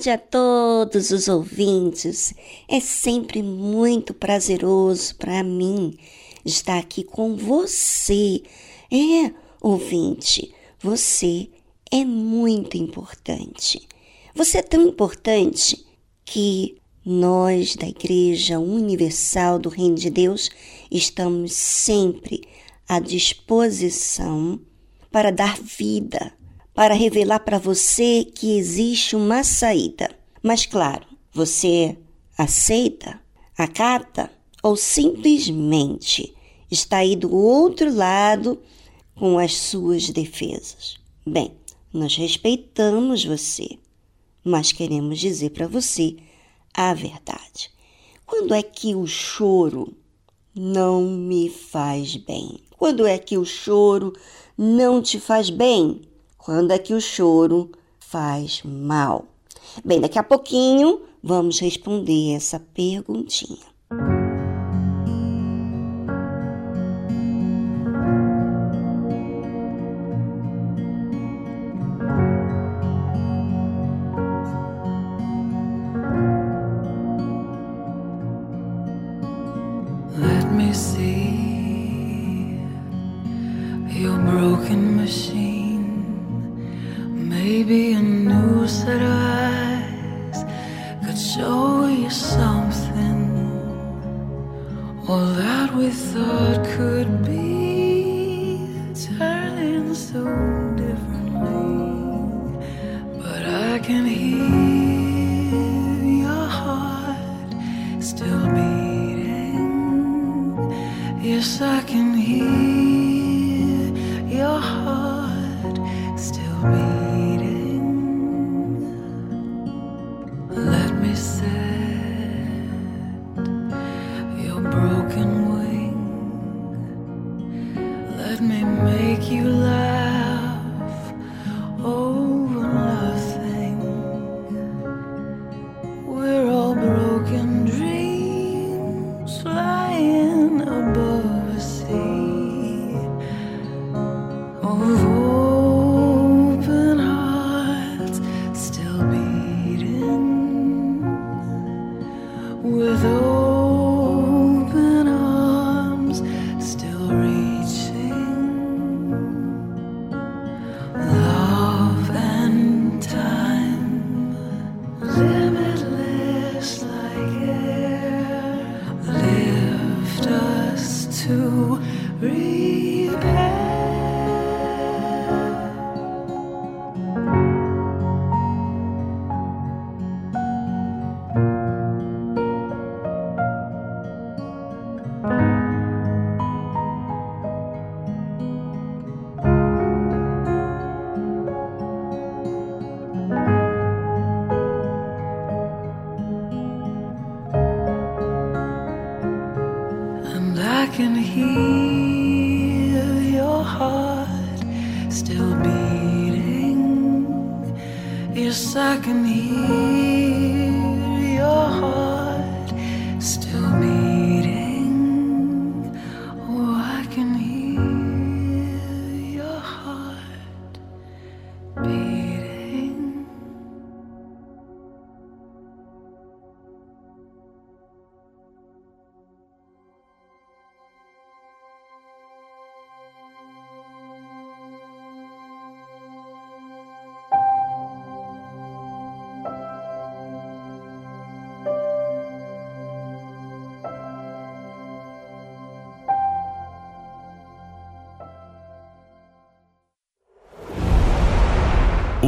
Tarde a todos os ouvintes. É sempre muito prazeroso para mim estar aqui com você. É, ouvinte, você é muito importante. Você é tão importante que nós da Igreja Universal do Reino de Deus estamos sempre à disposição para dar vida para revelar para você que existe uma saída. Mas, claro, você aceita, acata ou simplesmente está aí do outro lado com as suas defesas? Bem, nós respeitamos você, mas queremos dizer para você a verdade. Quando é que o choro não me faz bem? Quando é que o choro não te faz bem? Quando é que o choro faz mal? Bem, daqui a pouquinho vamos responder essa perguntinha.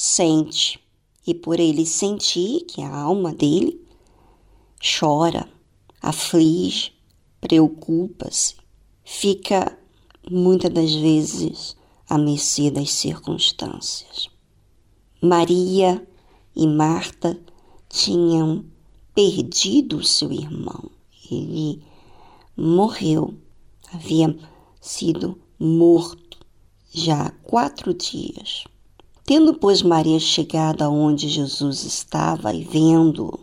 sente, e por ele sentir que a alma dele chora, aflige, preocupa-se, fica muitas das vezes à mercê das circunstâncias. Maria e Marta tinham perdido seu irmão. Ele morreu, havia sido morto já há quatro dias Tendo, pois, Maria chegado aonde Jesus estava e vendo-o,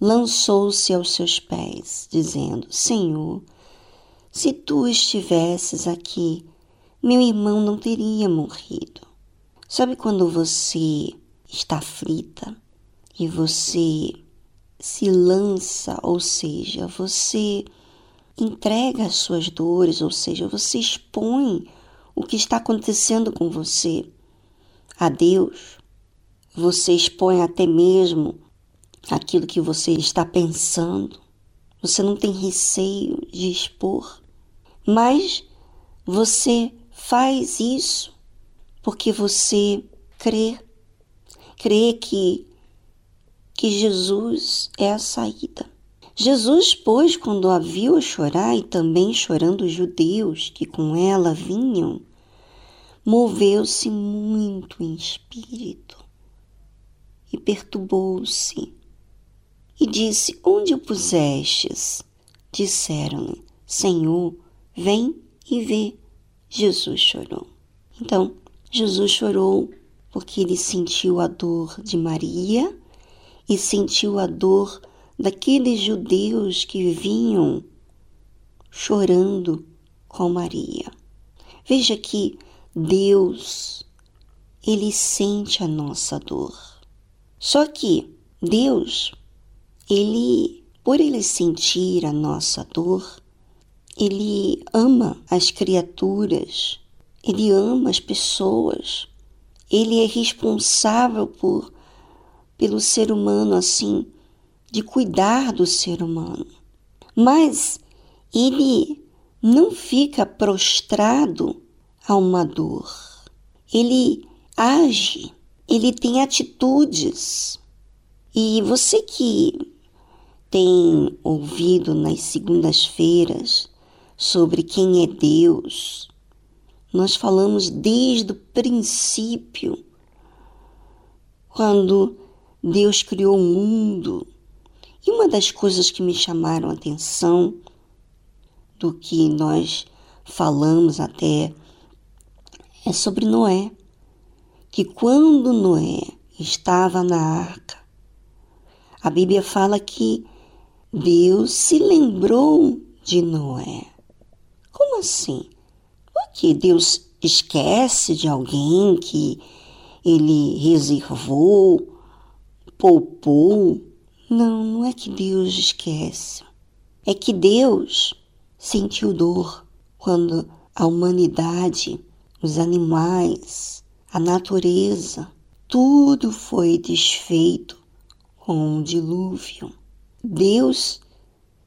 lançou-se aos seus pés, dizendo: Senhor, se tu estivesses aqui, meu irmão não teria morrido. Sabe quando você está aflita e você se lança, ou seja, você entrega as suas dores, ou seja, você expõe o que está acontecendo com você a Deus, você expõe até mesmo aquilo que você está pensando. Você não tem receio de expor, mas você faz isso porque você crê, crê que que Jesus é a saída. Jesus, pois, quando a viu chorar e também chorando os judeus que com ela vinham, moveu-se muito em espírito e perturbou-se e disse: Onde o pusestes? Disseram-lhe: Senhor, vem e vê. Jesus chorou. Então, Jesus chorou porque ele sentiu a dor de Maria e sentiu a dor daqueles judeus que vinham chorando com Maria. Veja que Deus, ele sente a nossa dor. Só que Deus, ele, por ele sentir a nossa dor, ele ama as criaturas, ele ama as pessoas, ele é responsável por pelo ser humano assim, de cuidar do ser humano. Mas ele não fica prostrado a uma dor. Ele age, ele tem atitudes. E você que tem ouvido nas segundas-feiras sobre quem é Deus, nós falamos desde o princípio, quando Deus criou o mundo. E uma das coisas que me chamaram a atenção do que nós falamos até é sobre Noé, que quando Noé estava na arca, a Bíblia fala que Deus se lembrou de Noé. Como assim? Por que Deus esquece de alguém que ele reservou, poupou? Não, não é que Deus esquece. É que Deus sentiu dor quando a humanidade os animais, a natureza, tudo foi desfeito com o dilúvio. Deus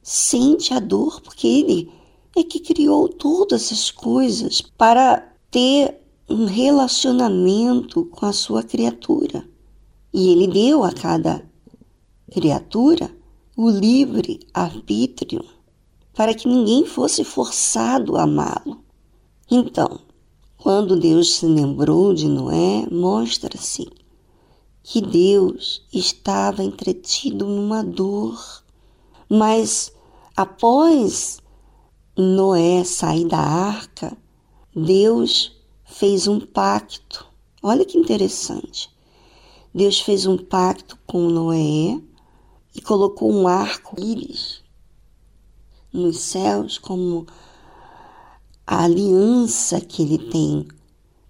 sente a dor porque Ele é que criou todas as coisas para ter um relacionamento com a sua criatura. E Ele deu a cada criatura o livre arbítrio para que ninguém fosse forçado a amá-lo. Então, quando Deus se lembrou de Noé, mostra-se que Deus estava entretido numa dor. Mas após Noé sair da arca, Deus fez um pacto. Olha que interessante. Deus fez um pacto com Noé e colocou um arco-íris nos céus como a aliança que ele tem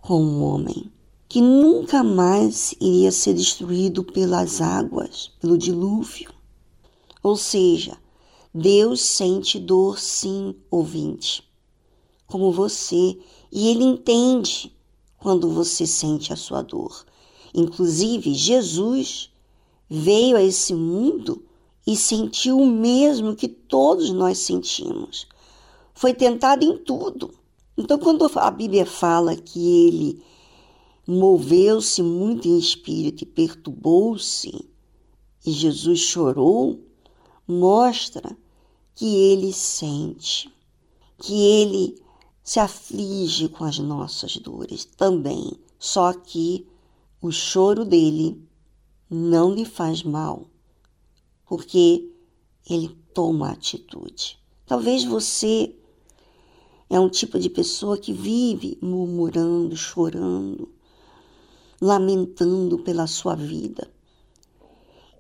com o homem, que nunca mais iria ser destruído pelas águas, pelo dilúvio. Ou seja, Deus sente dor, sim, ouvinte, como você, e Ele entende quando você sente a sua dor. Inclusive, Jesus veio a esse mundo e sentiu o mesmo que todos nós sentimos foi tentado em tudo. Então, quando a Bíblia fala que ele moveu-se muito em espírito e perturbou-se, e Jesus chorou, mostra que ele sente, que ele se aflige com as nossas dores também. Só que o choro dele não lhe faz mal, porque ele toma atitude. Talvez você é um tipo de pessoa que vive murmurando, chorando. lamentando pela sua vida.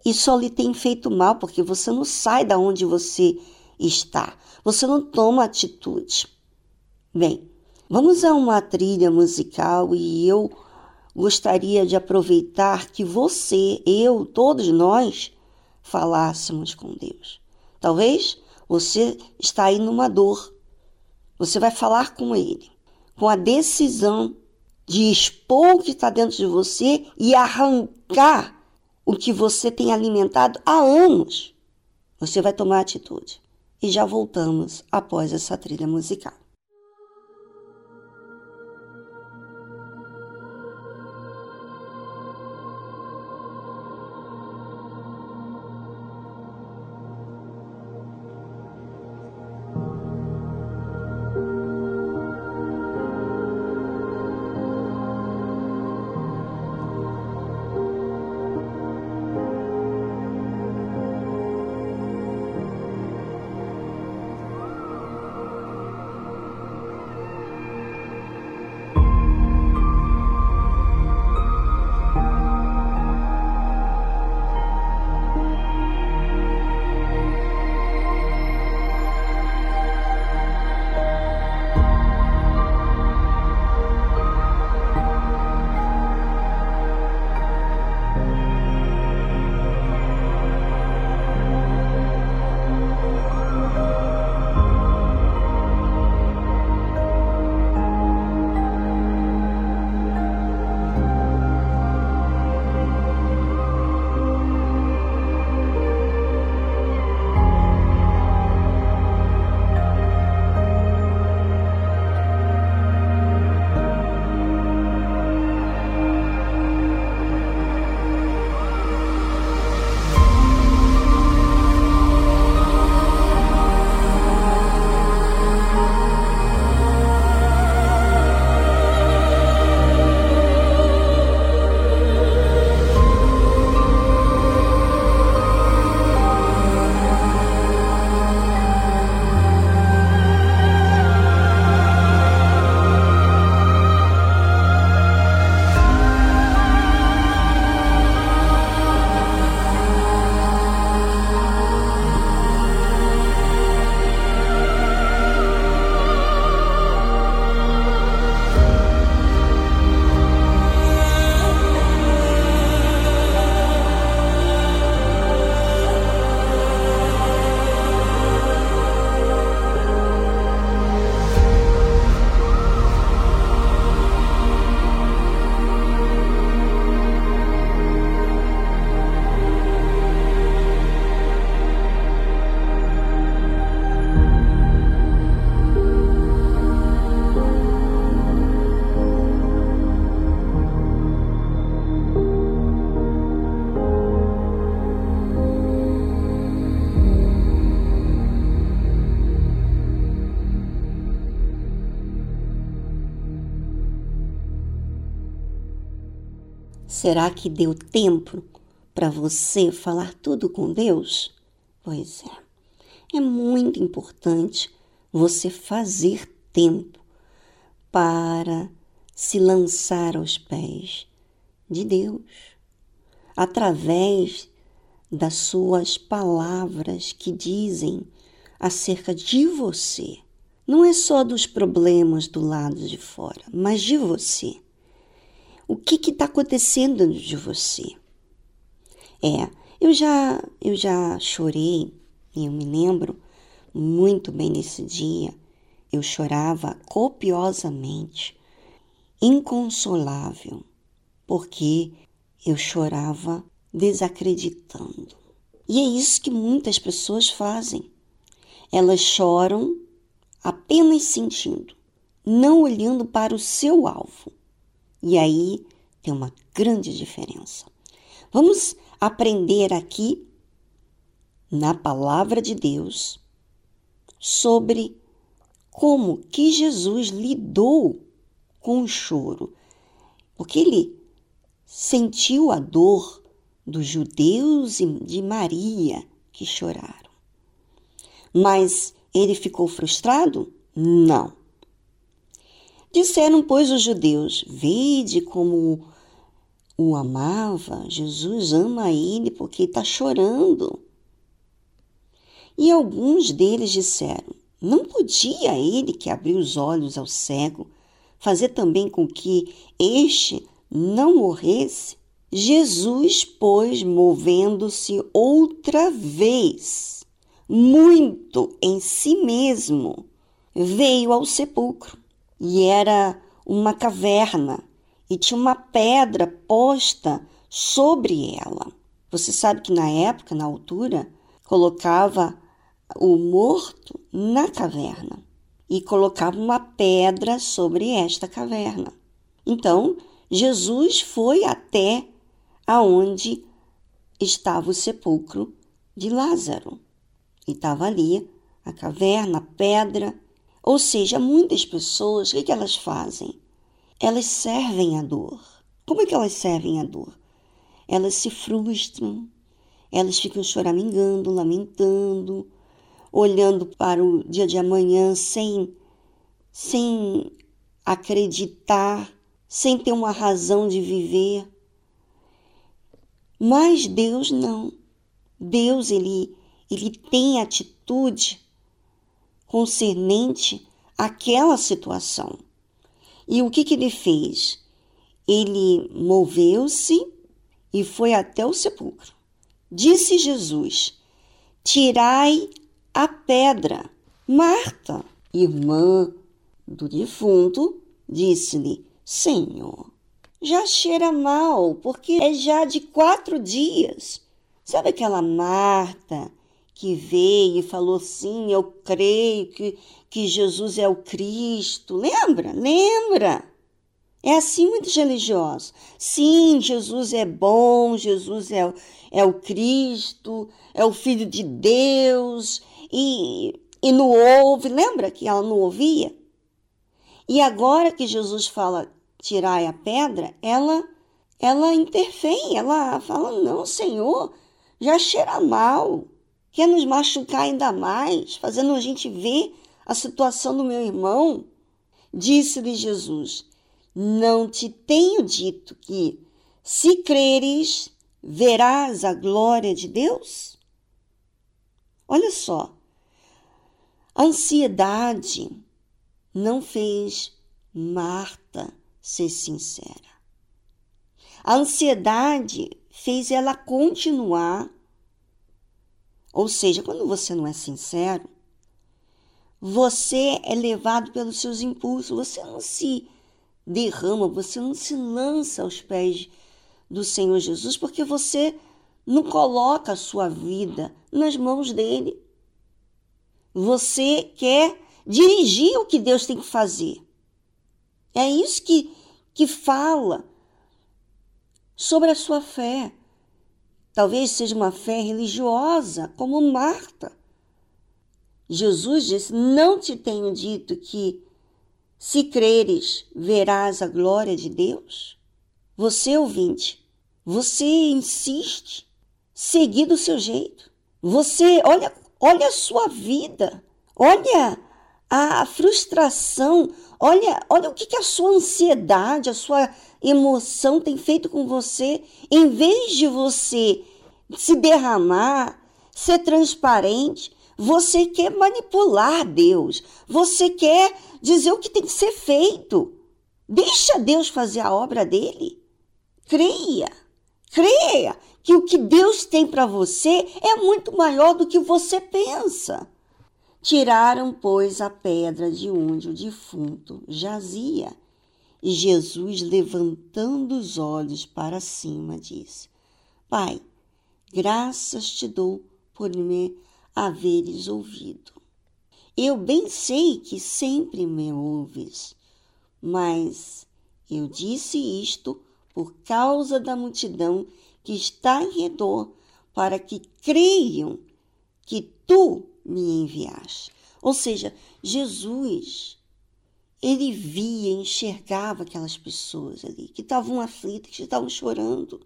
E só lhe tem feito mal porque você não sai da onde você está. Você não toma atitude. Bem, vamos a uma trilha musical e eu gostaria de aproveitar que você, eu, todos nós falássemos com Deus. Talvez você está aí numa dor. Você vai falar com Ele, com a decisão de expor o que está dentro de você e arrancar o que você tem alimentado há anos. Você vai tomar atitude. E já voltamos após essa trilha musical. Será que deu tempo para você falar tudo com Deus? Pois é. É muito importante você fazer tempo para se lançar aos pés de Deus, através das suas palavras que dizem acerca de você. Não é só dos problemas do lado de fora, mas de você. O que está acontecendo de você? É, eu já, eu já chorei, eu me lembro muito bem nesse dia. Eu chorava copiosamente, inconsolável, porque eu chorava desacreditando. E é isso que muitas pessoas fazem. Elas choram apenas sentindo, não olhando para o seu alvo. E aí tem uma grande diferença. Vamos aprender aqui na palavra de Deus sobre como que Jesus lidou com o choro, porque ele sentiu a dor dos judeus e de Maria que choraram. Mas ele ficou frustrado? Não. Disseram, pois, os judeus: Vede como o amava, Jesus ama ele porque está chorando. E alguns deles disseram: não podia ele que abriu os olhos ao cego fazer também com que este não morresse? Jesus, pois, movendo-se outra vez, muito em si mesmo, veio ao sepulcro. E era uma caverna, e tinha uma pedra posta sobre ela. Você sabe que na época, na altura, colocava o morto na caverna e colocava uma pedra sobre esta caverna. Então, Jesus foi até aonde estava o sepulcro de Lázaro. E estava ali a caverna, a pedra. Ou seja, muitas pessoas, o que, que elas fazem? Elas servem a dor. Como é que elas servem a dor? Elas se frustram, elas ficam choramingando, lamentando, olhando para o dia de amanhã sem, sem acreditar, sem ter uma razão de viver. Mas Deus não. Deus ele ele tem atitude concernente àquela situação. E o que, que ele fez? Ele moveu-se e foi até o sepulcro. Disse Jesus: Tirai a pedra. Marta, irmã do defunto, disse-lhe: Senhor, já cheira mal, porque é já de quatro dias. Sabe aquela Marta que veio e falou sim, eu creio que, que Jesus é o Cristo? Lembra? Lembra? É assim muitos religiosos. Sim, Jesus é bom, Jesus é, é o Cristo, é o Filho de Deus, e, e não ouve. Lembra que ela não ouvia? E agora que Jesus fala tirai a pedra, ela ela interfere, ela fala: "Não, Senhor, já cheira mal. Quer nos machucar ainda mais, fazendo a gente ver a situação do meu irmão?" Disse-lhe Jesus: Não te tenho dito que, se creres, verás a glória de Deus? Olha só, a ansiedade não fez Marta ser sincera. A ansiedade fez ela continuar. Ou seja, quando você não é sincero, você é levado pelos seus impulsos, você não se derrama, você não se lança aos pés do Senhor Jesus, porque você não coloca a sua vida nas mãos dele. Você quer dirigir o que Deus tem que fazer. É isso que, que fala sobre a sua fé. Talvez seja uma fé religiosa, como Marta. Jesus disse: Não te tenho dito que, se creres, verás a glória de Deus? Você, ouvinte, você insiste, seguir do seu jeito. Você, olha, olha a sua vida, olha a frustração, olha, olha o que, que a sua ansiedade, a sua emoção tem feito com você. Em vez de você se derramar, ser transparente, você quer manipular Deus, você quer dizer o que tem que ser feito. Deixa Deus fazer a obra dele. Creia, creia que o que Deus tem para você é muito maior do que você pensa. Tiraram, pois, a pedra de onde o defunto jazia. E Jesus, levantando os olhos para cima, disse: Pai, graças te dou por me haveres ouvido. Eu bem sei que sempre me ouves, mas eu disse isto por causa da multidão que está em redor, para que creiam que tu me enviaste. Ou seja, Jesus, ele via, enxergava aquelas pessoas ali que estavam aflitas, que estavam chorando.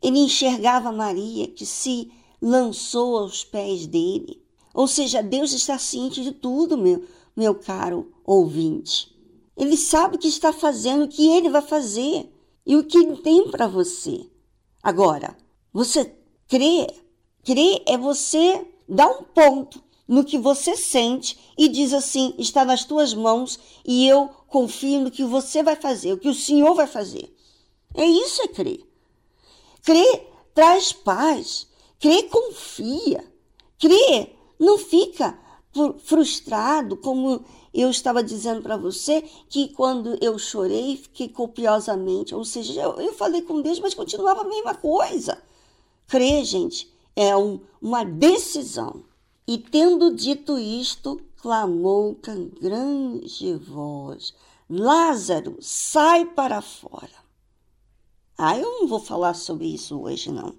Ele enxergava Maria que se lançou aos pés dele. Ou seja, Deus está ciente de tudo, meu, meu caro ouvinte. Ele sabe o que está fazendo, o que ele vai fazer. e o que tem para você. Agora, você crê, crer é você dar um ponto no que você sente e diz assim: está nas tuas mãos e eu confio no que você vai fazer, o que o Senhor vai fazer. É isso é crer. Crer traz paz. Crer confia. Crer não fica frustrado, como eu estava dizendo para você, que quando eu chorei, fiquei copiosamente. Ou seja, eu, eu falei com Deus, mas continuava a mesma coisa. Crer, gente, é um, uma decisão. E tendo dito isto, clamou com grande voz: Lázaro, sai para fora. Ah, eu não vou falar sobre isso hoje, não.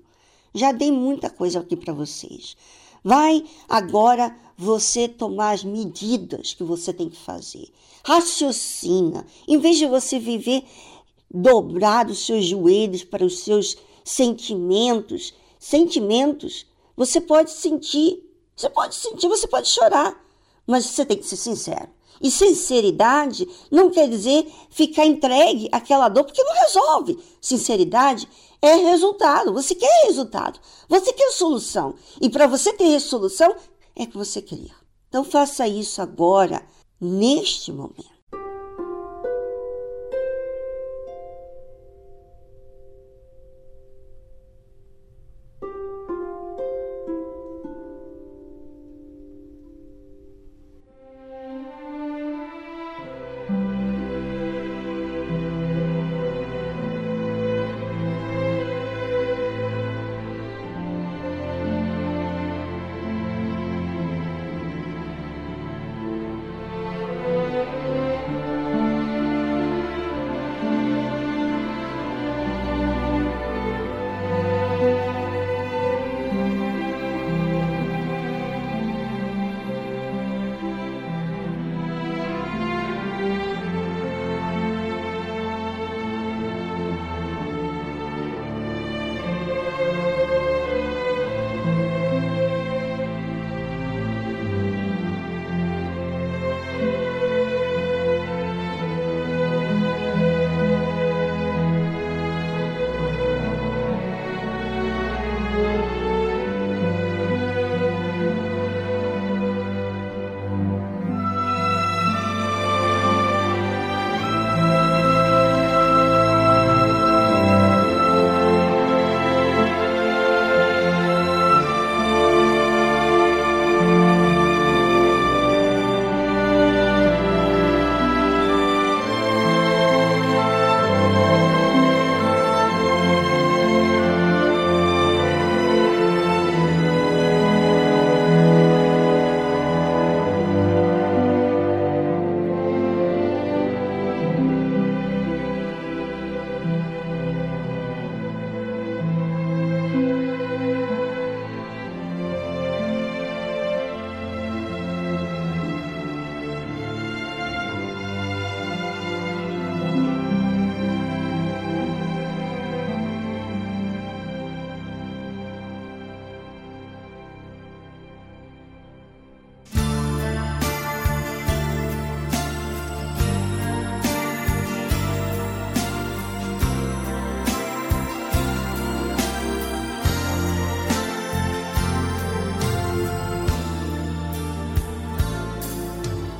Já dei muita coisa aqui para vocês. Vai agora você tomar as medidas que você tem que fazer. Raciocina. Em vez de você viver dobrado os seus joelhos para os seus sentimentos, sentimentos, você pode sentir, você pode sentir, você pode chorar, mas você tem que ser sincero. E sinceridade não quer dizer ficar entregue àquela dor, porque não resolve. Sinceridade é resultado. Você quer resultado. Você quer solução. E para você ter solução, é que você cria. Então faça isso agora, neste momento.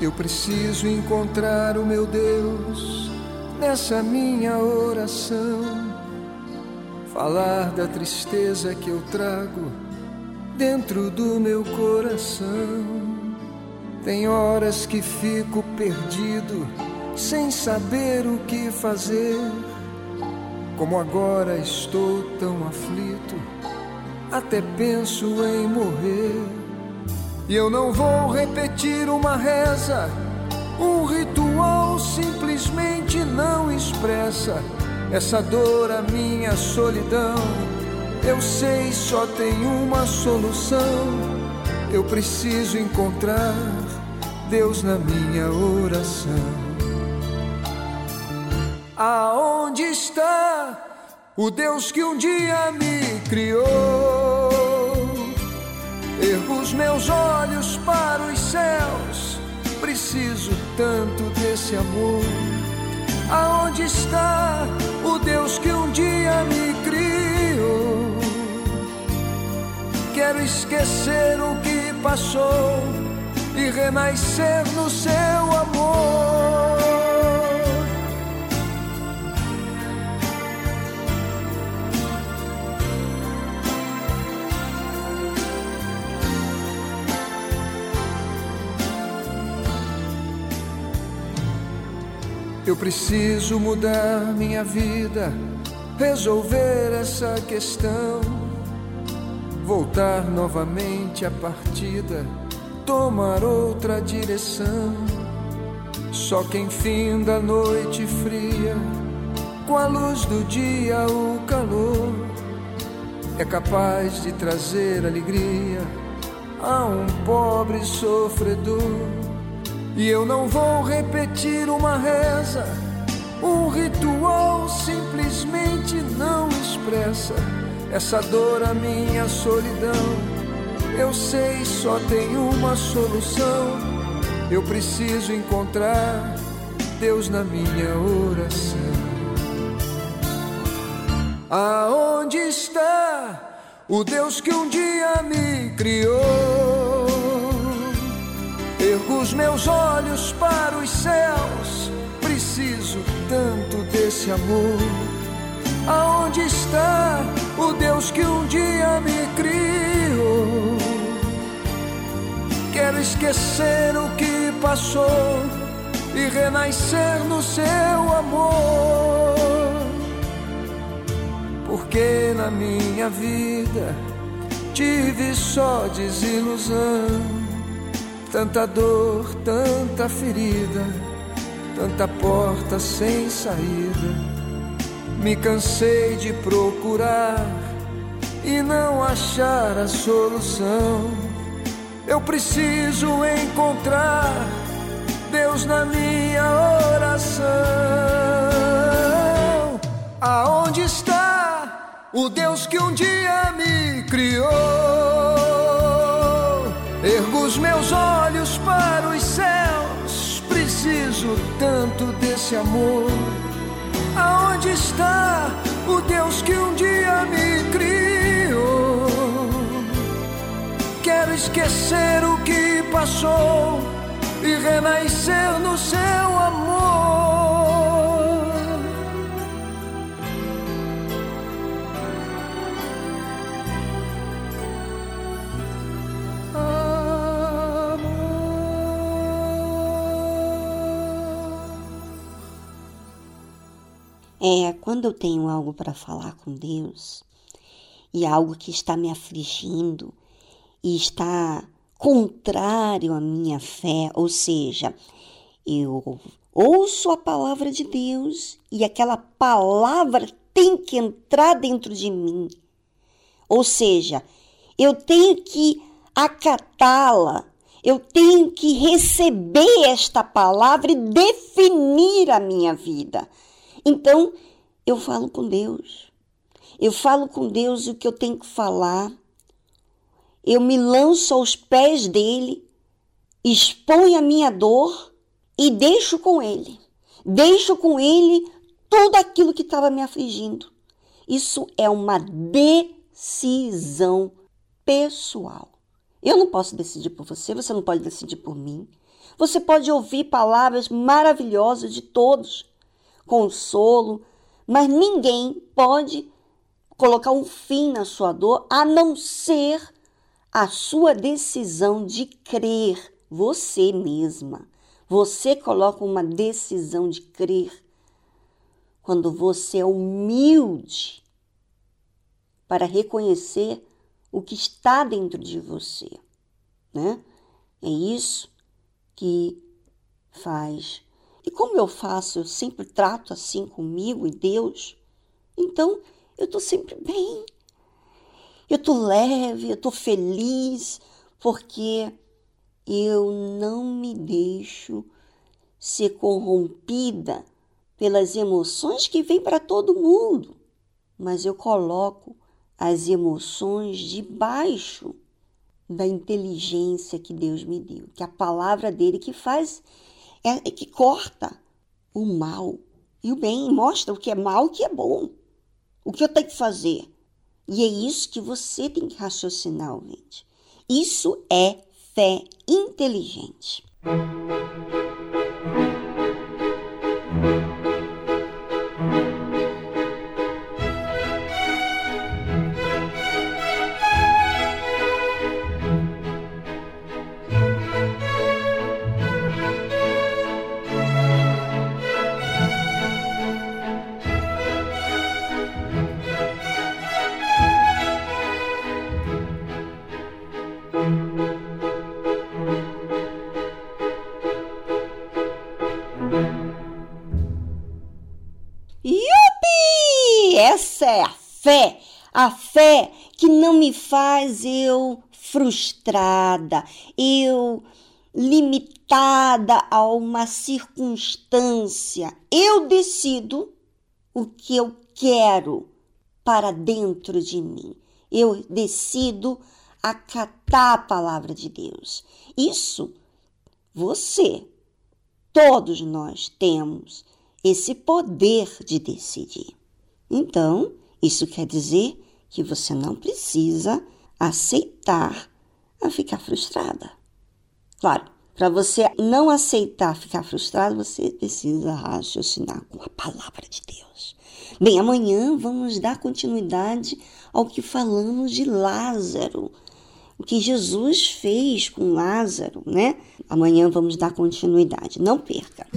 Eu preciso encontrar o meu Deus nessa minha oração. Falar da tristeza que eu trago dentro do meu coração. Tem horas que fico perdido, sem saber o que fazer. Como agora estou tão aflito, até penso em morrer. E eu não vou repetir uma reza, um ritual simplesmente não expressa essa dor, a minha solidão. Eu sei, só tem uma solução. Eu preciso encontrar Deus na minha oração. Aonde está o Deus que um dia me criou? Ergo os meus olhos para os céus, preciso tanto desse amor. Aonde está o Deus que um dia me criou. Quero esquecer o que passou e renascer no seu amor. Eu preciso mudar minha vida, resolver essa questão, voltar novamente à partida, tomar outra direção. Só quem fim da noite fria, com a luz do dia, o calor, é capaz de trazer alegria a um pobre sofredor. E eu não vou repetir uma reza, um ritual simplesmente não expressa essa dor, a minha solidão. Eu sei, só tem uma solução. Eu preciso encontrar Deus na minha oração. Aonde está o Deus que um dia me criou? Ergo os meus olhos para os céus, preciso tanto desse amor. Aonde está o Deus que um dia me criou? Quero esquecer o que passou e renascer no seu amor. Porque na minha vida tive só desilusão Tanta dor, tanta ferida, tanta porta sem saída. Me cansei de procurar e não achar a solução. Eu preciso encontrar Deus na minha oração. Aonde está o Deus que um dia me criou? Ergo os meus olhos para os céus, preciso tanto desse amor. Aonde está o Deus que um dia me criou? Quero esquecer o que passou e renascer no seu amor. É quando eu tenho algo para falar com Deus e algo que está me afligindo e está contrário à minha fé, ou seja, eu ouço a palavra de Deus e aquela palavra tem que entrar dentro de mim. Ou seja, eu tenho que acatá-la, eu tenho que receber esta palavra e definir a minha vida. Então, eu falo com Deus. Eu falo com Deus o que eu tenho que falar. Eu me lanço aos pés dele, exponho a minha dor e deixo com ele. Deixo com ele tudo aquilo que estava me afligindo. Isso é uma decisão pessoal. Eu não posso decidir por você, você não pode decidir por mim. Você pode ouvir palavras maravilhosas de todos, consolo, mas ninguém pode colocar um fim na sua dor a não ser a sua decisão de crer você mesma. Você coloca uma decisão de crer quando você é humilde para reconhecer o que está dentro de você, né? É isso que faz e como eu faço, eu sempre trato assim comigo e Deus. Então, eu estou sempre bem. Eu estou leve, eu estou feliz, porque eu não me deixo ser corrompida pelas emoções que vêm para todo mundo, mas eu coloco as emoções debaixo da inteligência que Deus me deu, que é a palavra dele que faz é, é que corta o mal e o bem, mostra o que é mal e o que é bom. O que eu tenho que fazer. E é isso que você tem que raciocinar, ouvinte. Isso é fé inteligente. Me faz eu frustrada, eu limitada a uma circunstância. Eu decido o que eu quero para dentro de mim. Eu decido acatar a palavra de Deus. Isso você, todos nós temos esse poder de decidir. Então, isso quer dizer que você não precisa aceitar a ficar frustrada. Claro, para você não aceitar ficar frustrado, você precisa raciocinar com a palavra de Deus. Bem, amanhã vamos dar continuidade ao que falamos de Lázaro, o que Jesus fez com Lázaro, né? Amanhã vamos dar continuidade. Não perca.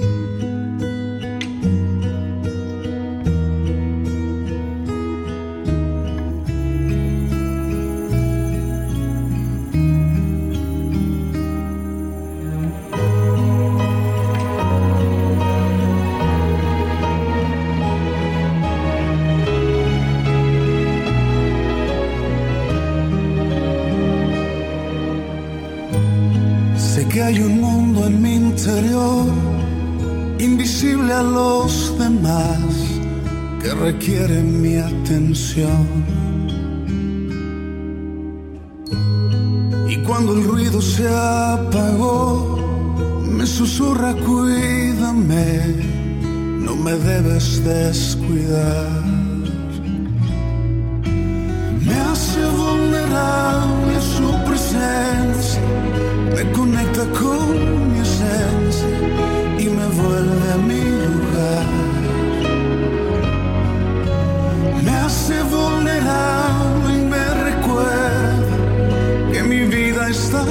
A los demás, que requiere mi atención. Y cuando el ruido se apagó, me susurra, cuídame, no me debes descuidar. Me hace vulnerable su presencia me conecta con mi esencia y me vuelve a lugar. Me hace vulnerable y me recuerda que mi vida está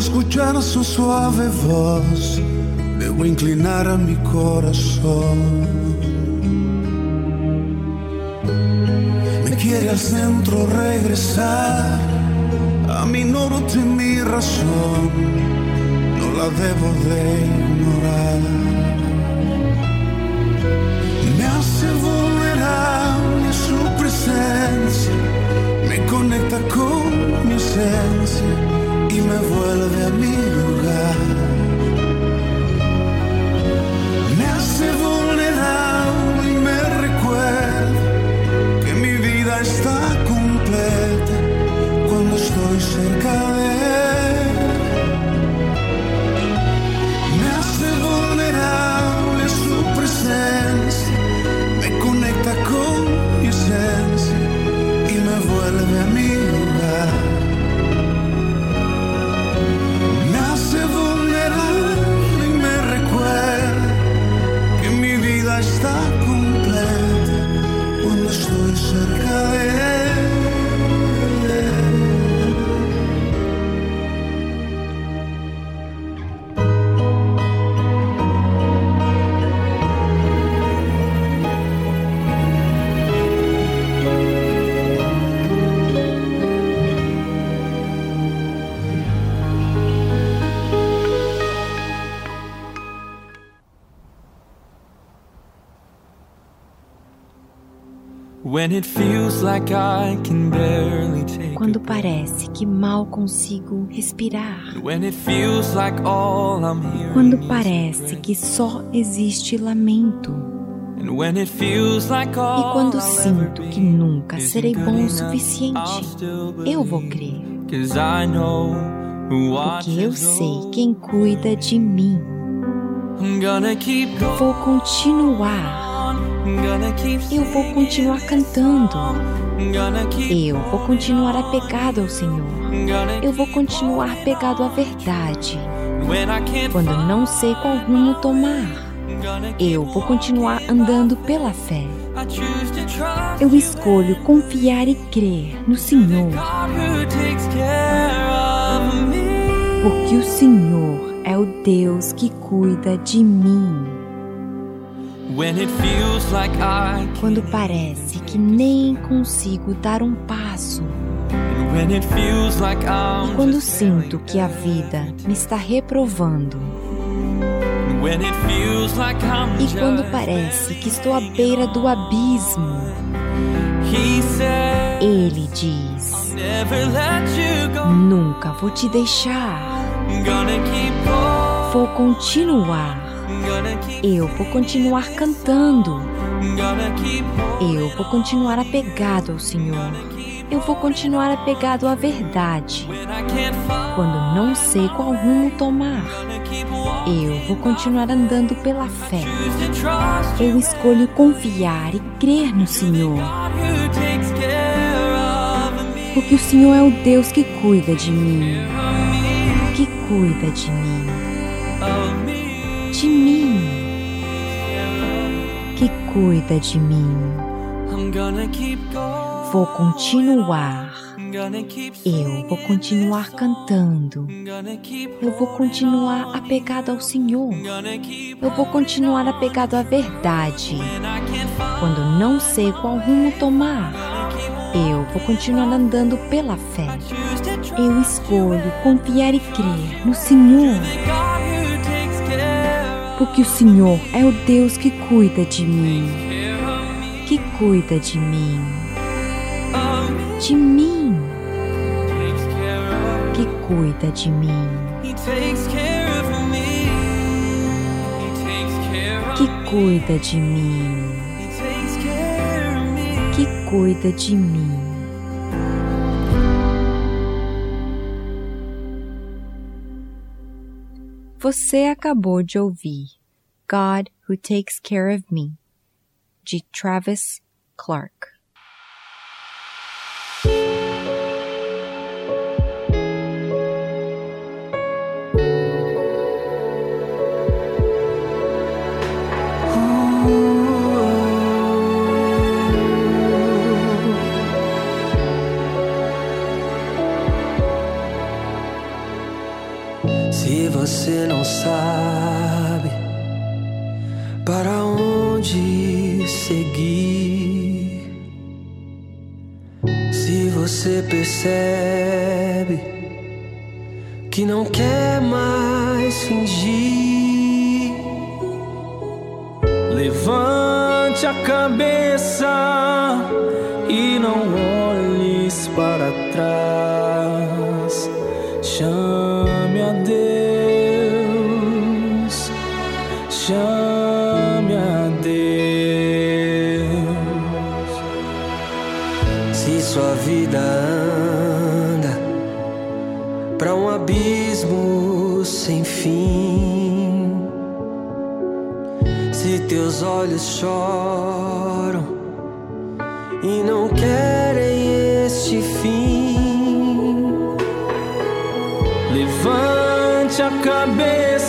escuchar su suave voz, debo inclinar a mi corazón. Me quiere al centro regresar, a mi norte mi razón, no la debo de ignorar. Me hace vulnerable su presencia, me conecta con mi esencia y me vuelve a mi lugar. Parece que mal consigo respirar. Quando parece que só existe lamento. E quando sinto que nunca serei bom o suficiente, eu vou crer. Porque eu sei quem cuida de mim. Vou continuar eu vou continuar cantando. Eu vou continuar apegado ao Senhor. Eu vou continuar pegado à verdade. Quando não sei qual rumo tomar, eu vou continuar andando pela fé. Eu escolho confiar e crer no Senhor. Porque o Senhor é o Deus que cuida de mim. Quando parece que nem consigo dar um passo. E quando sinto que a vida me está reprovando. E quando parece que estou à beira do abismo. Ele diz: Nunca vou te deixar. Vou continuar eu vou continuar cantando. Eu vou continuar apegado ao Senhor. Eu vou continuar apegado à verdade. Quando não sei qual rumo tomar, eu vou continuar andando pela fé. Eu escolho confiar e crer no Senhor. Porque o Senhor é o Deus que cuida de mim. Que cuida de mim de mim, que cuida de mim. Vou continuar. Eu vou continuar cantando. Eu vou continuar apegado ao Senhor. Eu vou continuar apegado à verdade. Quando não sei qual rumo tomar, eu vou continuar andando pela fé. Eu escolho confiar e crer no Senhor porque o Senhor é o Deus que cuida de mim, que cuida de mim, de mim, que cuida de mim, que cuida de mim, que cuida de mim. Você acabou de ouvir God Who Takes Care of Me, de Travis Clark. Você percebe que não quer mais fingir, levante a cabeça teus olhos choram e não querem este fim, levante a cabeça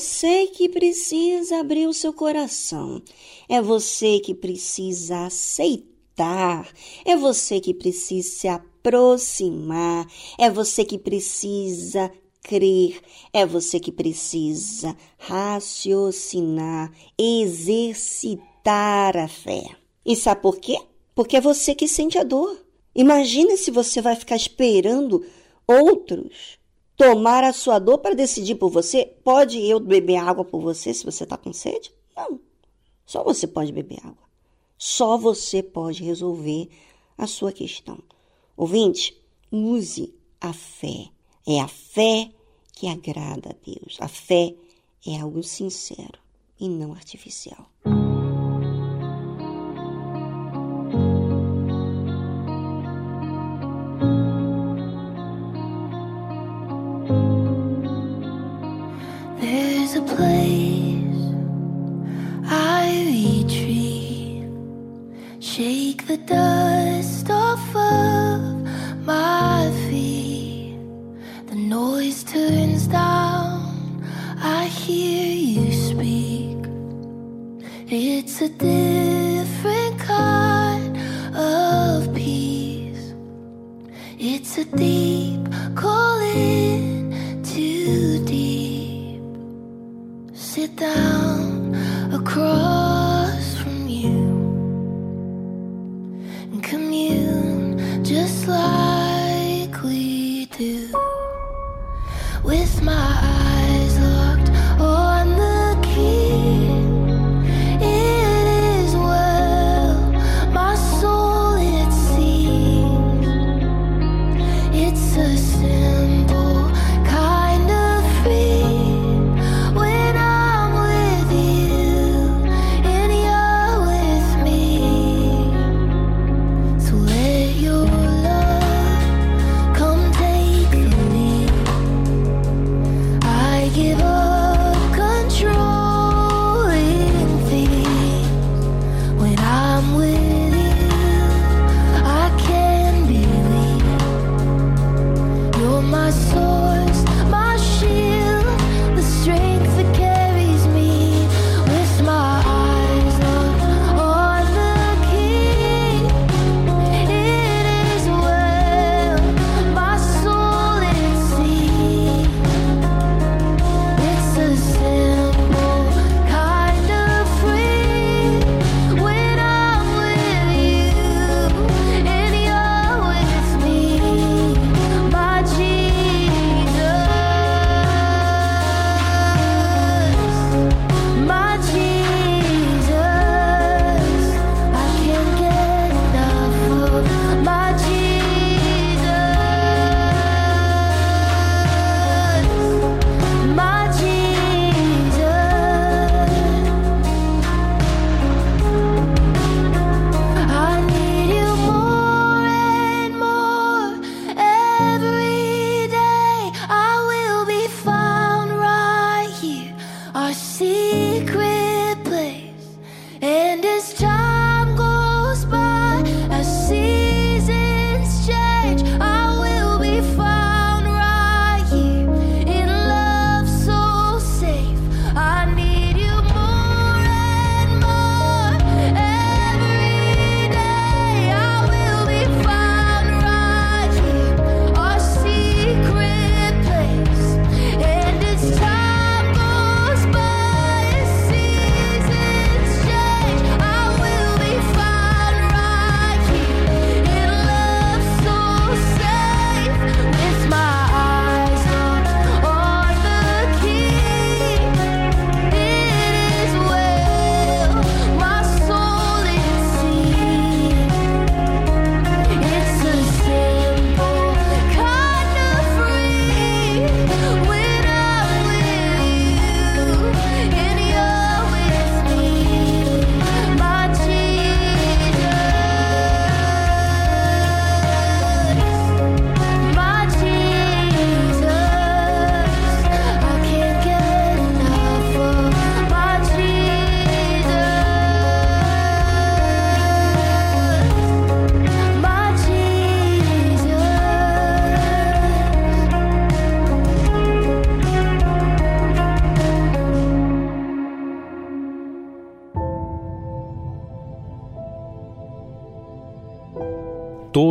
você que precisa abrir o seu coração. É você que precisa aceitar. É você que precisa se aproximar. É você que precisa crer. É você que precisa raciocinar, exercitar a fé. E sabe por quê? Porque é você que sente a dor. Imagina se você vai ficar esperando outros tomar a sua dor para decidir por você. Pode eu beber água por você se você está com sede? Não. Só você pode beber água. Só você pode resolver a sua questão. Ouvinte, use a fé. É a fé que agrada a Deus. A fé é algo sincero e não artificial.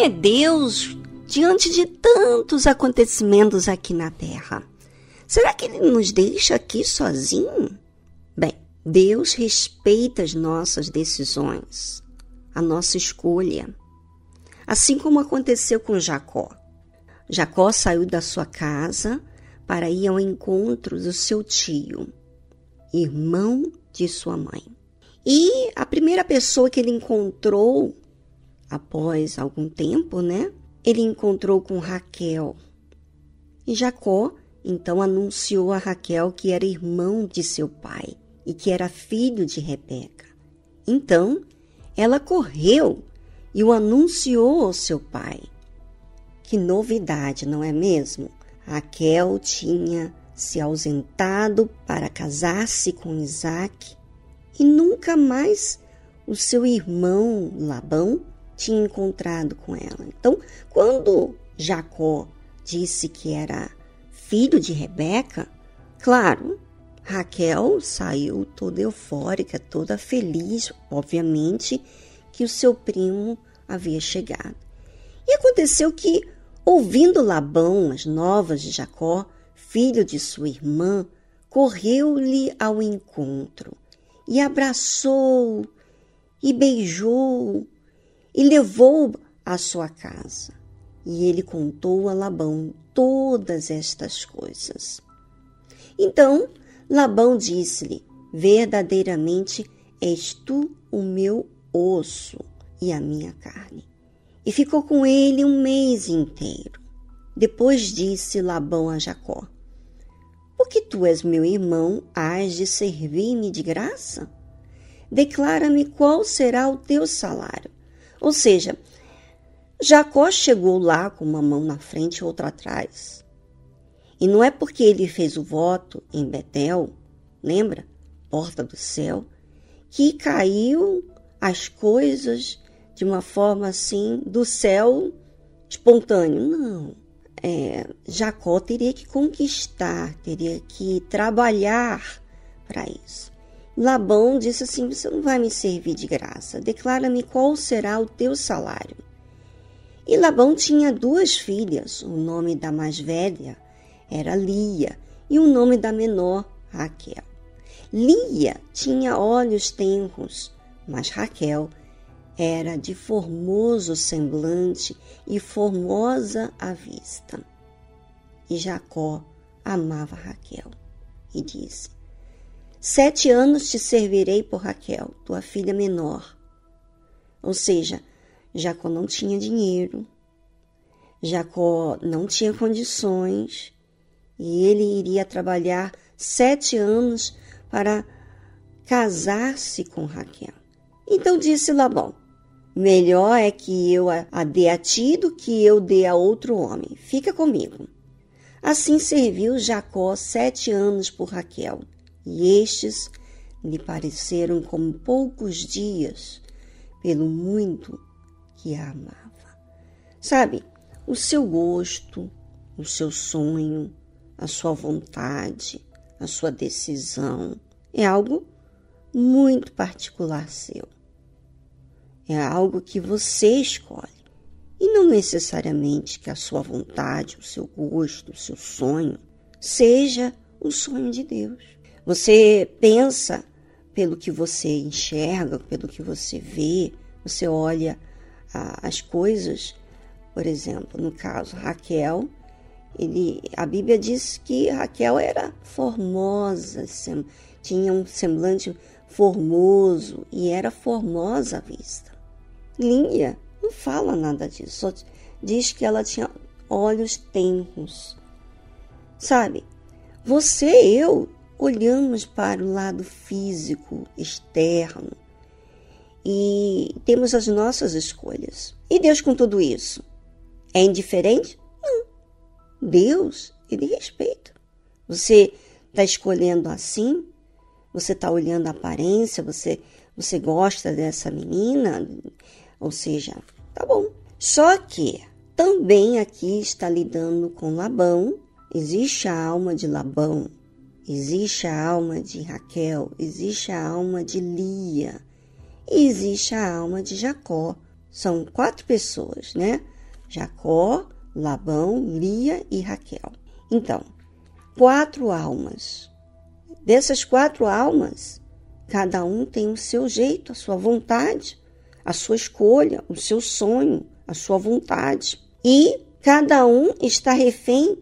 É Deus diante de tantos acontecimentos aqui na Terra? Será que ele nos deixa aqui sozinho? Bem, Deus respeita as nossas decisões, a nossa escolha. Assim como aconteceu com Jacó. Jacó saiu da sua casa para ir ao encontro do seu tio, irmão de sua mãe. E a primeira pessoa que ele encontrou após algum tempo, né? Ele encontrou com Raquel. E Jacó então anunciou a Raquel que era irmão de seu pai e que era filho de Rebeca. Então ela correu e o anunciou ao seu pai. Que novidade, não é mesmo? Raquel tinha se ausentado para casar-se com Isaac e nunca mais o seu irmão Labão tinha encontrado com ela. Então, quando Jacó disse que era filho de Rebeca, claro, Raquel saiu toda eufórica, toda feliz, obviamente, que o seu primo havia chegado. E aconteceu que, ouvindo Labão as novas de Jacó, filho de sua irmã, correu-lhe ao encontro e abraçou e beijou e levou-o à sua casa. E ele contou a Labão todas estas coisas. Então Labão disse-lhe: Verdadeiramente és tu o meu osso e a minha carne. E ficou com ele um mês inteiro. Depois disse Labão a Jacó: Porque tu és meu irmão, hás de servir-me de graça? Declara-me qual será o teu salário. Ou seja, Jacó chegou lá com uma mão na frente e outra atrás. E não é porque ele fez o voto em Betel, lembra? Porta do céu, que caiu as coisas de uma forma assim do céu espontâneo. Não. É, Jacó teria que conquistar, teria que trabalhar para isso. Labão disse assim: Você não vai me servir de graça, declara-me qual será o teu salário. E Labão tinha duas filhas, o nome da mais velha era Lia e o nome da menor, Raquel. Lia tinha olhos tenros, mas Raquel era de formoso semblante e formosa à vista. E Jacó amava Raquel e disse: Sete anos te servirei por Raquel, tua filha menor. Ou seja, Jacó não tinha dinheiro, Jacó não tinha condições e ele iria trabalhar sete anos para casar-se com Raquel. Então disse Labão: Melhor é que eu a dê a ti do que eu dê a outro homem. Fica comigo. Assim serviu Jacó sete anos por Raquel e estes lhe pareceram como poucos dias, pelo muito que a amava. Sabe, o seu gosto, o seu sonho, a sua vontade, a sua decisão é algo muito particular seu. É algo que você escolhe. E não necessariamente que a sua vontade, o seu gosto, o seu sonho seja o sonho de Deus. Você pensa pelo que você enxerga, pelo que você vê, você olha as coisas, por exemplo, no caso Raquel, ele, a Bíblia diz que Raquel era formosa, tinha um semblante formoso e era formosa à vista. Línia não fala nada disso, só diz que ela tinha olhos tenros. Sabe, você eu olhamos para o lado físico, externo, e temos as nossas escolhas. E Deus com tudo isso? É indiferente? Não. Deus, ele respeita. Você está escolhendo assim? Você está olhando a aparência? Você, você gosta dessa menina? Ou seja, tá bom. Só que também aqui está lidando com Labão. Existe a alma de Labão, existe a alma de Raquel, existe a alma de Lia existe a alma de Jacó. São quatro pessoas, né? Jacó, Labão, Lia e Raquel. Então, quatro almas. Dessas quatro almas, cada um tem o seu jeito, a sua vontade, a sua escolha, o seu sonho, a sua vontade. E cada um está refém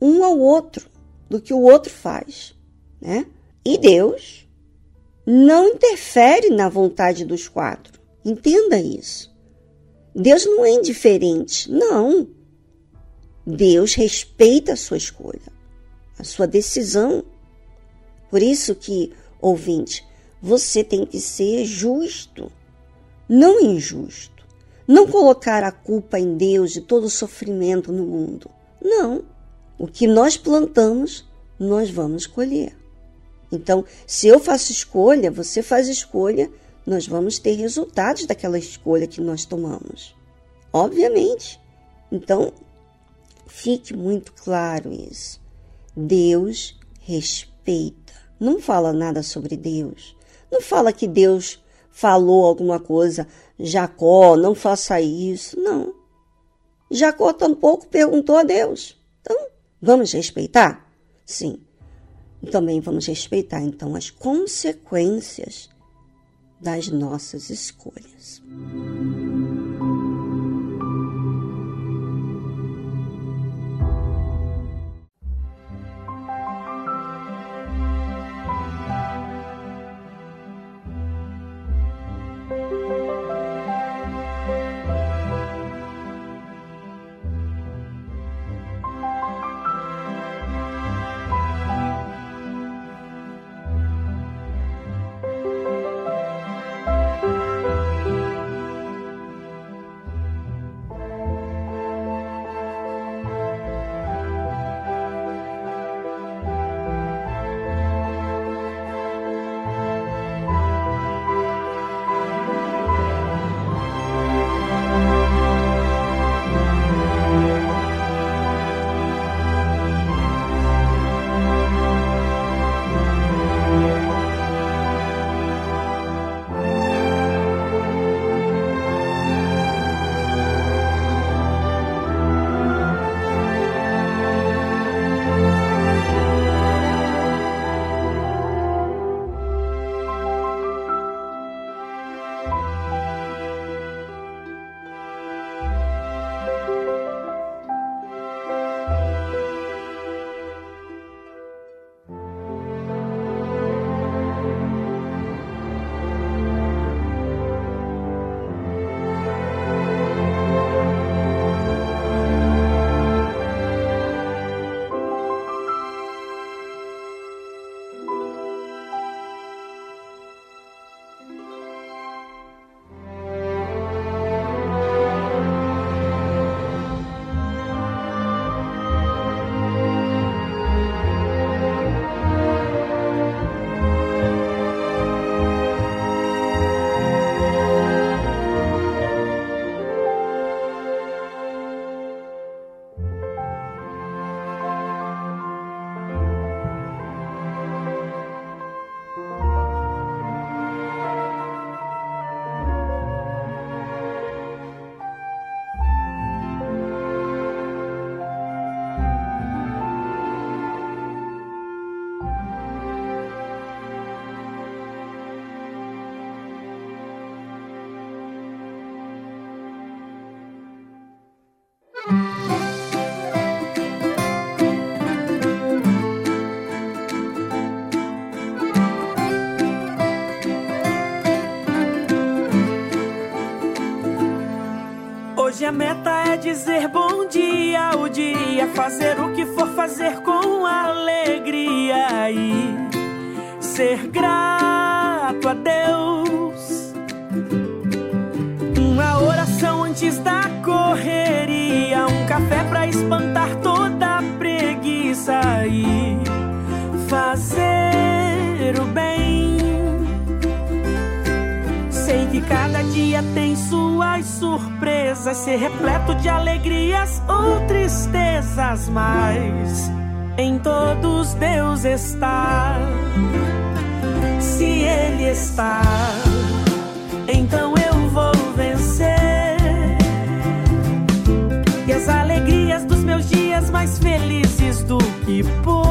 um ao outro do que o outro faz, né? E Deus não interfere na vontade dos quatro. Entenda isso. Deus não é indiferente, não. Deus respeita a sua escolha, a sua decisão. Por isso que, ouvinte, você tem que ser justo, não injusto. Não colocar a culpa em Deus de todo o sofrimento no mundo. Não. O que nós plantamos, nós vamos colher. Então, se eu faço escolha, você faz escolha, nós vamos ter resultados daquela escolha que nós tomamos. Obviamente. Então, fique muito claro isso. Deus respeita. Não fala nada sobre Deus. Não fala que Deus falou alguma coisa, Jacó, não faça isso. Não. Jacó tampouco perguntou a Deus. Vamos respeitar? Sim também vamos respeitar então as consequências das nossas escolhas. dizer bom dia o dia, fazer o que for fazer com alegria e ser grato a Deus. Uma oração antes da correria, um café para espantar toda a preguiça e fazer o bem. Sei que cada dia tem suas surpresas, ser repleto de alegrias ou tristezas, mas em todos Deus está. Se Ele está, então eu vou vencer. E as alegrias dos meus dias mais felizes do que por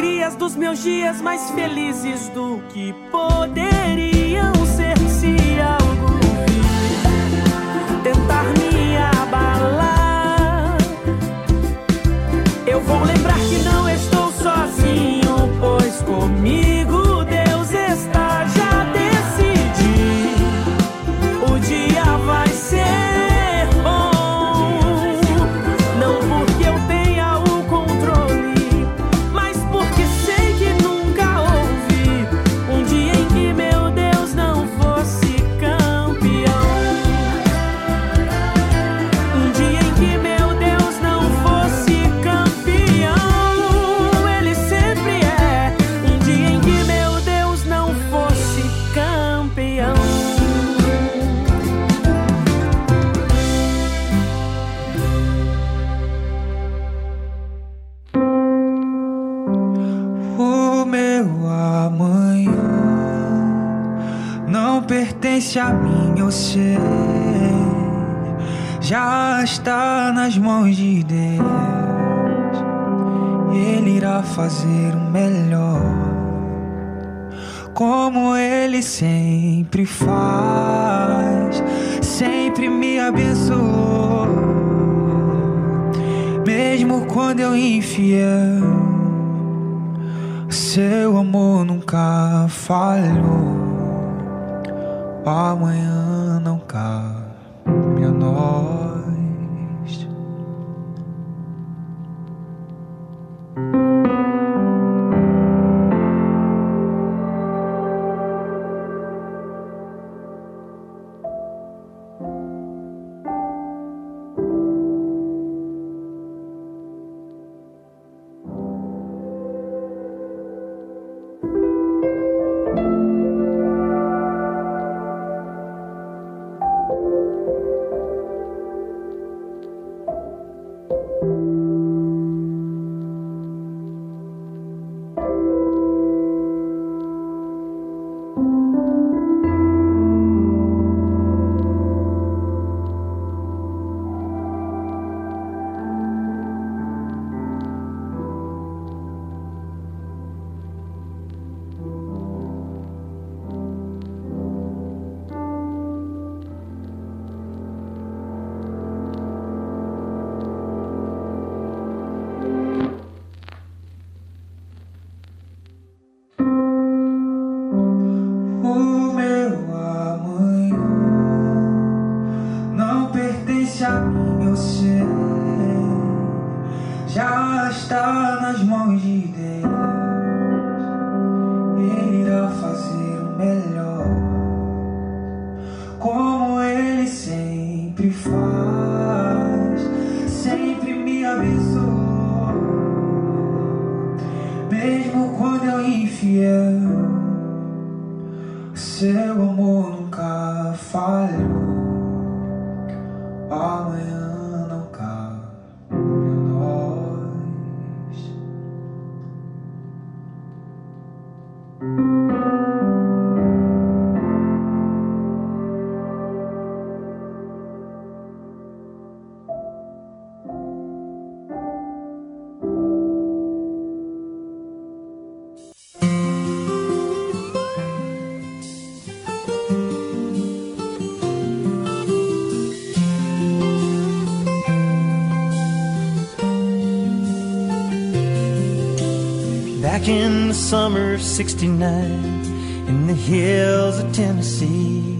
alegrias dos meus dias mais felizes do que poderia. Abençoou, mesmo quando eu infiel. Seu amor nunca falhou. Amanhã não cabe 69, in the hills of Tennessee,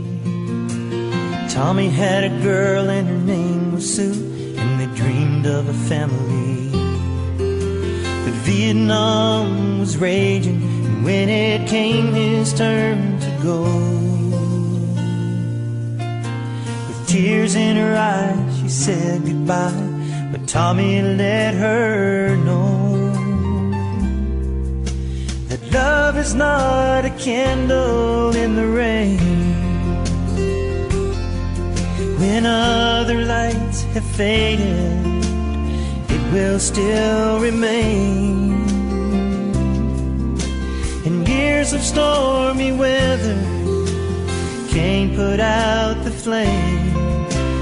Tommy had a girl and her name was Sue, and they dreamed of a family. But Vietnam was raging, and when it came his turn to go, with tears in her eyes, she said goodbye, but Tommy let her know. That love is not a candle in the rain. When other lights have faded, it will still remain. In years of stormy weather, can't put out the flame.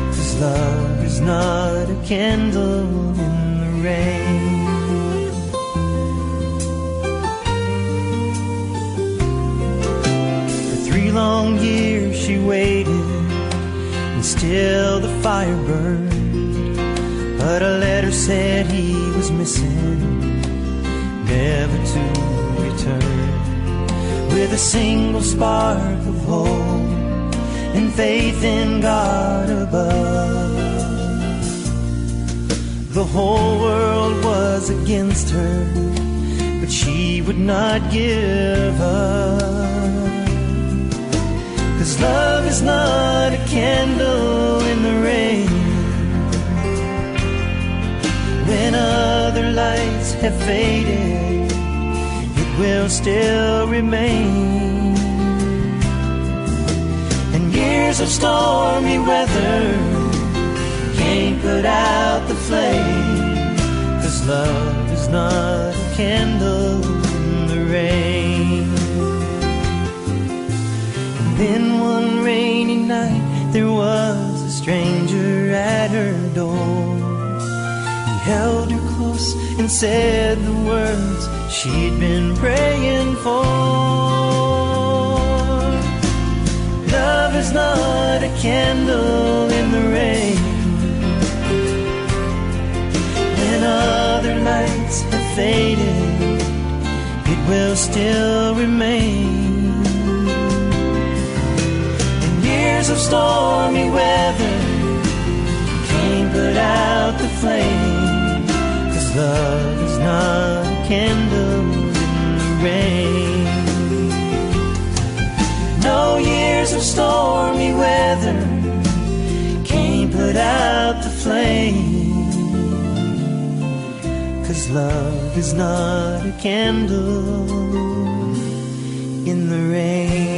Cause love is not a candle in the rain. Long years she waited, and still the fire burned. But a letter said he was missing, never to return. With a single spark of hope and faith in God above. The whole world was against her, but she would not give up. Love is not a candle in the rain. When other lights have faded, it will still remain. And years of stormy weather can't put out the flame. Cause love is not a candle Then one rainy night there was a stranger at her door. He held her close and said the words she'd been praying for. Love is not a candle in the rain. When other lights have faded, it will still remain. Years of stormy weather, can't put out the flame. Cause love is not a candle in the rain. No years of stormy weather can't put out the flame. Cause love is not a candle in the rain.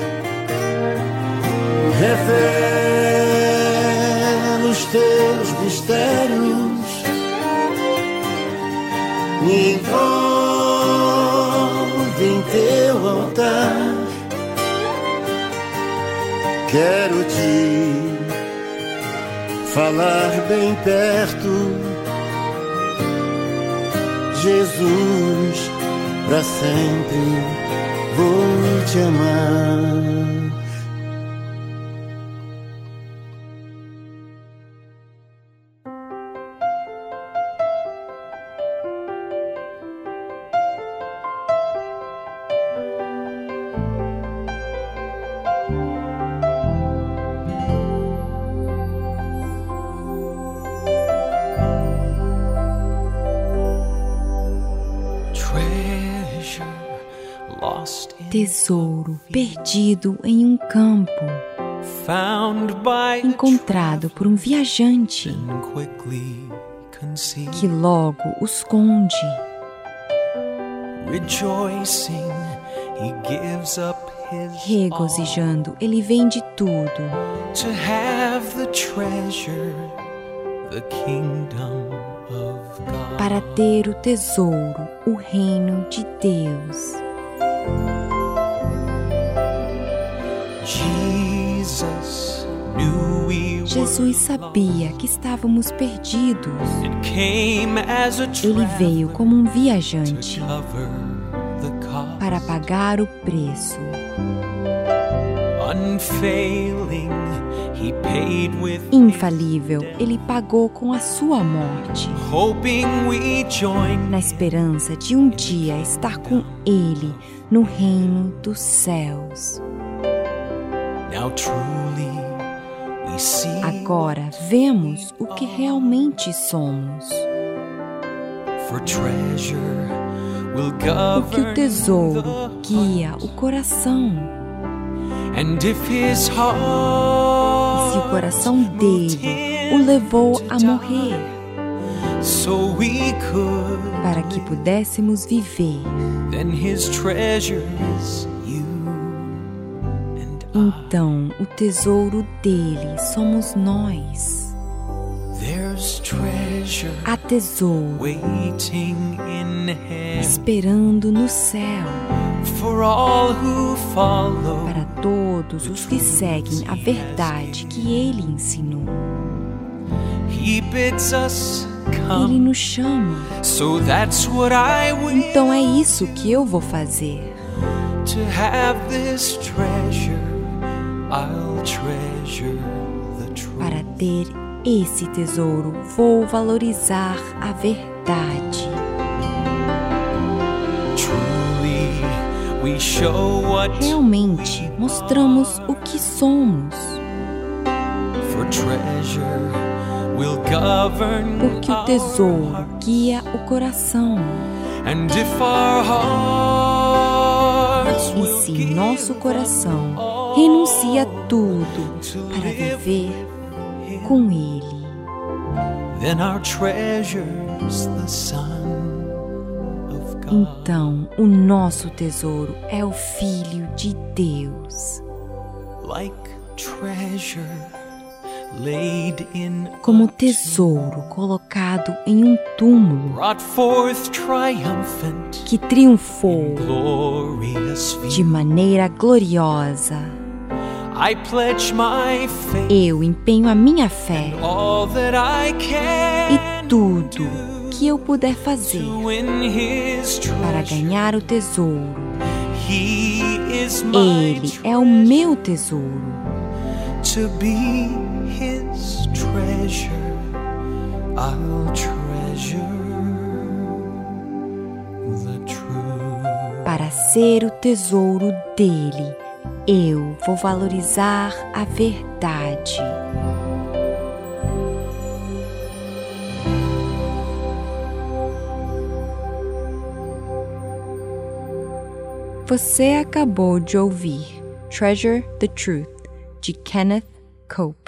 revela os teus mistérios, me envolve em teu altar. Quero te falar bem perto, Jesus, para sempre vou te amar. Tesouro perdido em um campo, encontrado por um viajante que logo o esconde. Regozijando, ele vende tudo para ter o tesouro, o reino de Deus. Jesus sabia que estávamos perdidos. Ele veio como um viajante para pagar o preço. Infalível, ele pagou com a sua morte, na esperança de um dia estar com ele no reino dos céus. Agora vemos o que realmente somos. Porque o tesouro guia o coração. E se o coração dele o levou a morrer, para que pudéssemos viver, então o tesouro dele somos nós. Há tesouro esperando no céu para todos os que seguem a verdade que ele ensinou. Ele nos chama. Então é isso que eu vou fazer. Para ter esse tesouro, vou valorizar a verdade. Realmente mostramos o que somos. Porque o tesouro guia o coração. E se nosso coração renuncia tudo para viver com Ele, então o nosso tesouro é o Filho de Deus. Como tesouro colocado em um túmulo que triunfou de maneira gloriosa. Eu empenho a minha fé e tudo que eu puder fazer para ganhar o tesouro. Ele é o meu tesouro. To be his treasure, I'll treasure the truth. Para ser o tesouro dele, eu vou valorizar a verdade. Você acabou de ouvir Treasure the Truth de Kenneth Cope.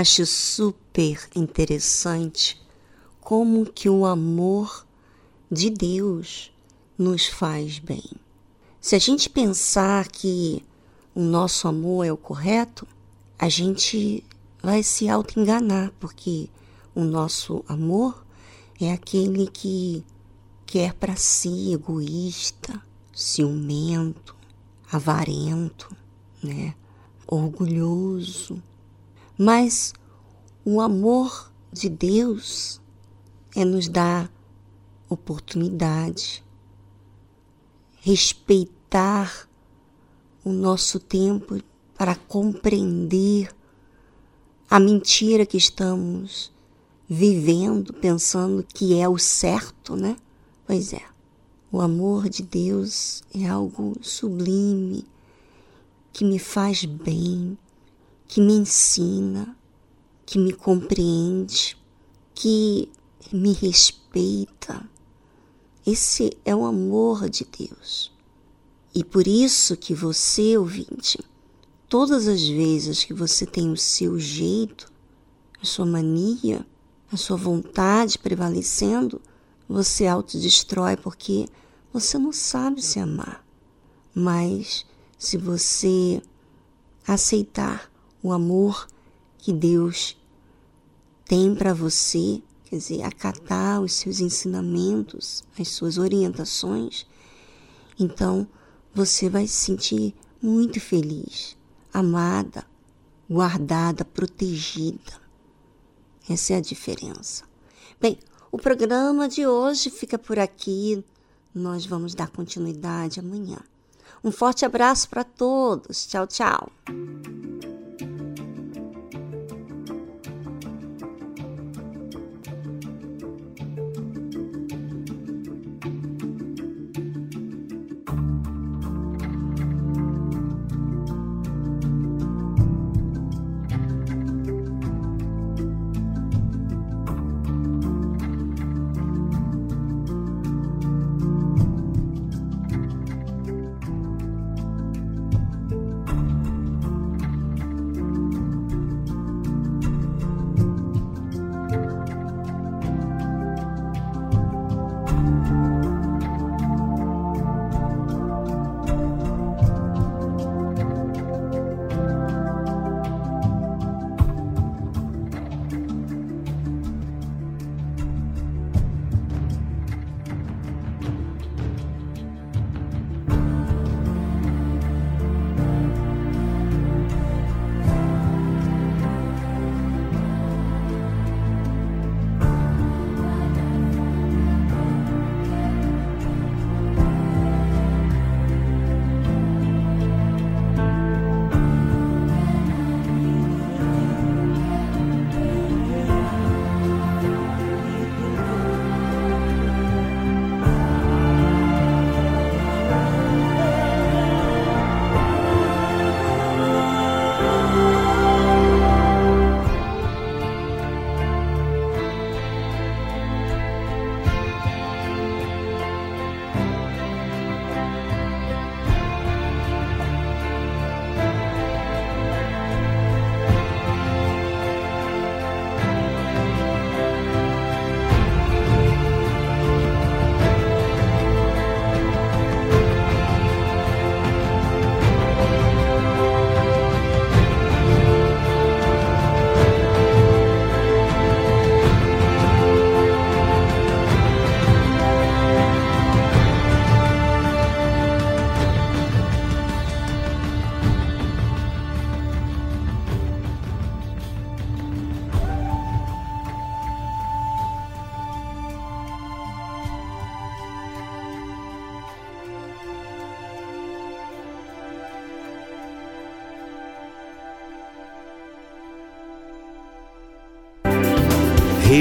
Acho super interessante como que o amor de Deus nos faz bem. Se a gente pensar que o nosso amor é o correto, a gente vai se auto-enganar, porque o nosso amor é aquele que quer para si, egoísta, ciumento, avarento, né? orgulhoso. Mas o amor de Deus é nos dar oportunidade, respeitar o nosso tempo para compreender a mentira que estamos vivendo, pensando que é o certo, né? Pois é, o amor de Deus é algo sublime, que me faz bem, que me ensina, que me compreende, que me respeita. Esse é o amor de Deus. E por isso que você, ouvinte, todas as vezes que você tem o seu jeito, a sua mania, a sua vontade prevalecendo, você autodestrói porque você não sabe se amar. Mas se você aceitar o amor que Deus tem para você, quer dizer, acatar os seus ensinamentos, as suas orientações, então você vai se sentir muito feliz, amada, guardada, protegida. Essa é a diferença. Bem, o programa de hoje fica por aqui. Nós vamos dar continuidade amanhã. Um forte abraço para todos. Tchau, tchau.